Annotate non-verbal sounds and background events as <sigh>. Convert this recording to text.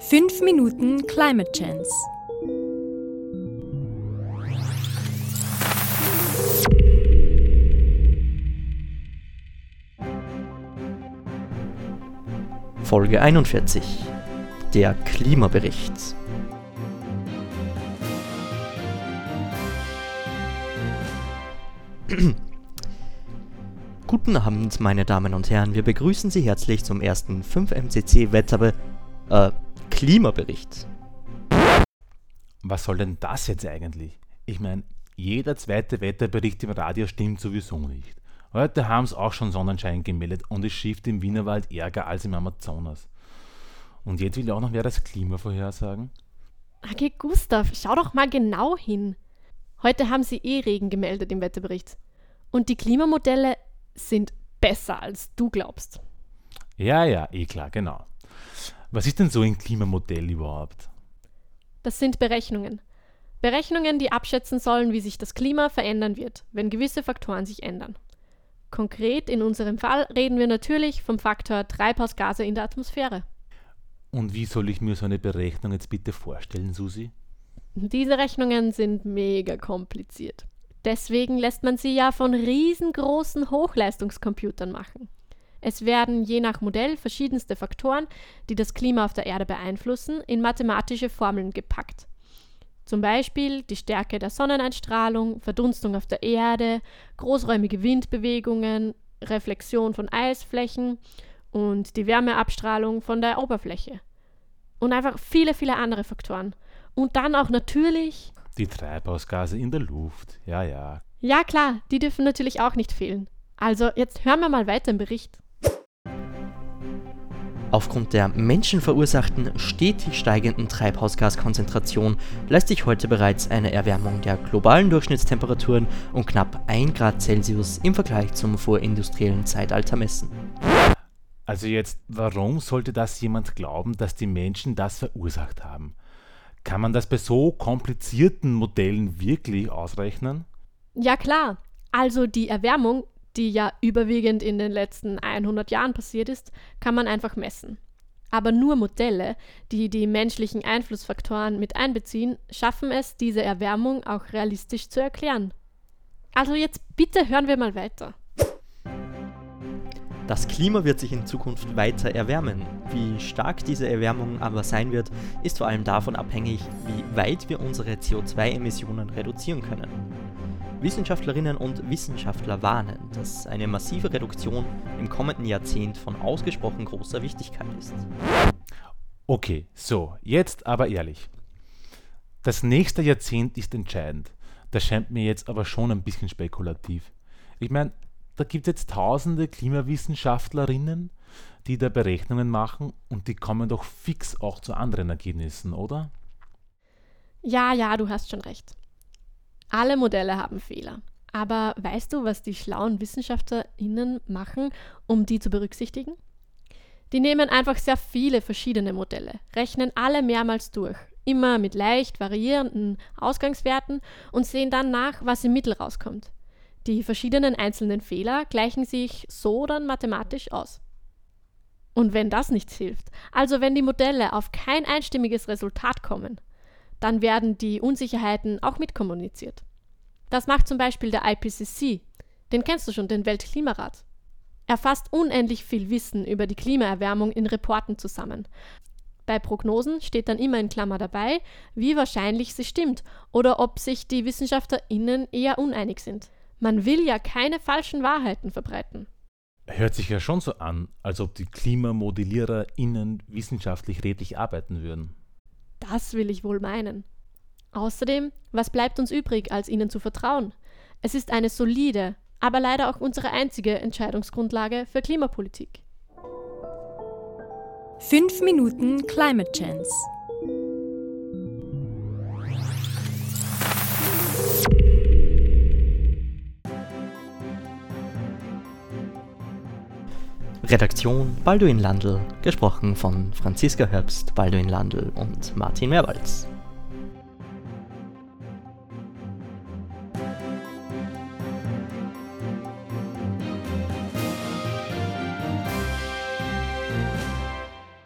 5 Minuten Climate Chance. Folge 41. Der Klimabericht. <clears throat> Guten Abend, meine Damen und Herren. Wir begrüßen Sie herzlich zum ersten 5MCC Wetterbe äh, Klimabericht. Was soll denn das jetzt eigentlich? Ich meine, jeder zweite Wetterbericht im Radio stimmt sowieso nicht. Heute haben es auch schon Sonnenschein gemeldet und es schifft im Wienerwald ärger als im Amazonas. Und jetzt will auch noch wer das Klima vorhersagen? Okay, Gustav, schau doch mal genau hin. Heute haben sie eh Regen gemeldet im Wetterbericht. Und die Klimamodelle sind besser, als du glaubst. Ja, ja, eh klar, genau. Was ist denn so ein Klimamodell überhaupt? Das sind Berechnungen. Berechnungen, die abschätzen sollen, wie sich das Klima verändern wird, wenn gewisse Faktoren sich ändern. Konkret in unserem Fall reden wir natürlich vom Faktor Treibhausgase in der Atmosphäre. Und wie soll ich mir so eine Berechnung jetzt bitte vorstellen, Susi? Diese Rechnungen sind mega kompliziert. Deswegen lässt man sie ja von riesengroßen Hochleistungscomputern machen. Es werden je nach Modell verschiedenste Faktoren, die das Klima auf der Erde beeinflussen, in mathematische Formeln gepackt. Zum Beispiel die Stärke der Sonneneinstrahlung, Verdunstung auf der Erde, großräumige Windbewegungen, Reflexion von Eisflächen und die Wärmeabstrahlung von der Oberfläche. Und einfach viele, viele andere Faktoren. Und dann auch natürlich. Die Treibhausgase in der Luft, ja, ja. Ja, klar, die dürfen natürlich auch nicht fehlen. Also, jetzt hören wir mal weiter im Bericht. Aufgrund der menschenverursachten, stetig steigenden Treibhausgaskonzentration lässt sich heute bereits eine Erwärmung der globalen Durchschnittstemperaturen um knapp 1 Grad Celsius im Vergleich zum vorindustriellen Zeitalter messen. Also jetzt, warum sollte das jemand glauben, dass die Menschen das verursacht haben? Kann man das bei so komplizierten Modellen wirklich ausrechnen? Ja klar. Also die Erwärmung die ja überwiegend in den letzten 100 Jahren passiert ist, kann man einfach messen. Aber nur Modelle, die die menschlichen Einflussfaktoren mit einbeziehen, schaffen es, diese Erwärmung auch realistisch zu erklären. Also jetzt bitte hören wir mal weiter. Das Klima wird sich in Zukunft weiter erwärmen. Wie stark diese Erwärmung aber sein wird, ist vor allem davon abhängig, wie weit wir unsere CO2-Emissionen reduzieren können. Wissenschaftlerinnen und Wissenschaftler warnen, dass eine massive Reduktion im kommenden Jahrzehnt von ausgesprochen großer Wichtigkeit ist. Okay, so, jetzt aber ehrlich. Das nächste Jahrzehnt ist entscheidend. Das scheint mir jetzt aber schon ein bisschen spekulativ. Ich meine, da gibt es jetzt tausende Klimawissenschaftlerinnen, die da Berechnungen machen und die kommen doch fix auch zu anderen Ergebnissen, oder? Ja, ja, du hast schon recht. Alle Modelle haben Fehler. Aber weißt du, was die schlauen WissenschaftlerInnen machen, um die zu berücksichtigen? Die nehmen einfach sehr viele verschiedene Modelle, rechnen alle mehrmals durch, immer mit leicht variierenden Ausgangswerten und sehen dann nach, was im Mittel rauskommt. Die verschiedenen einzelnen Fehler gleichen sich so dann mathematisch aus. Und wenn das nichts hilft, also wenn die Modelle auf kein einstimmiges Resultat kommen, dann werden die Unsicherheiten auch mitkommuniziert. Das macht zum Beispiel der IPCC, den kennst du schon, den Weltklimarat. Er fasst unendlich viel Wissen über die Klimaerwärmung in Reporten zusammen. Bei Prognosen steht dann immer in Klammer dabei, wie wahrscheinlich sie stimmt oder ob sich die WissenschaftlerInnen eher uneinig sind. Man will ja keine falschen Wahrheiten verbreiten. Hört sich ja schon so an, als ob die KlimamodelliererInnen wissenschaftlich redlich arbeiten würden. Das will ich wohl meinen. Außerdem, was bleibt uns übrig, als ihnen zu vertrauen? Es ist eine solide, aber leider auch unsere einzige Entscheidungsgrundlage für Klimapolitik. 5 Minuten Climate Chance. Redaktion Balduin Landl, gesprochen von Franziska Herbst, Balduin Landl und Martin Meerwalds.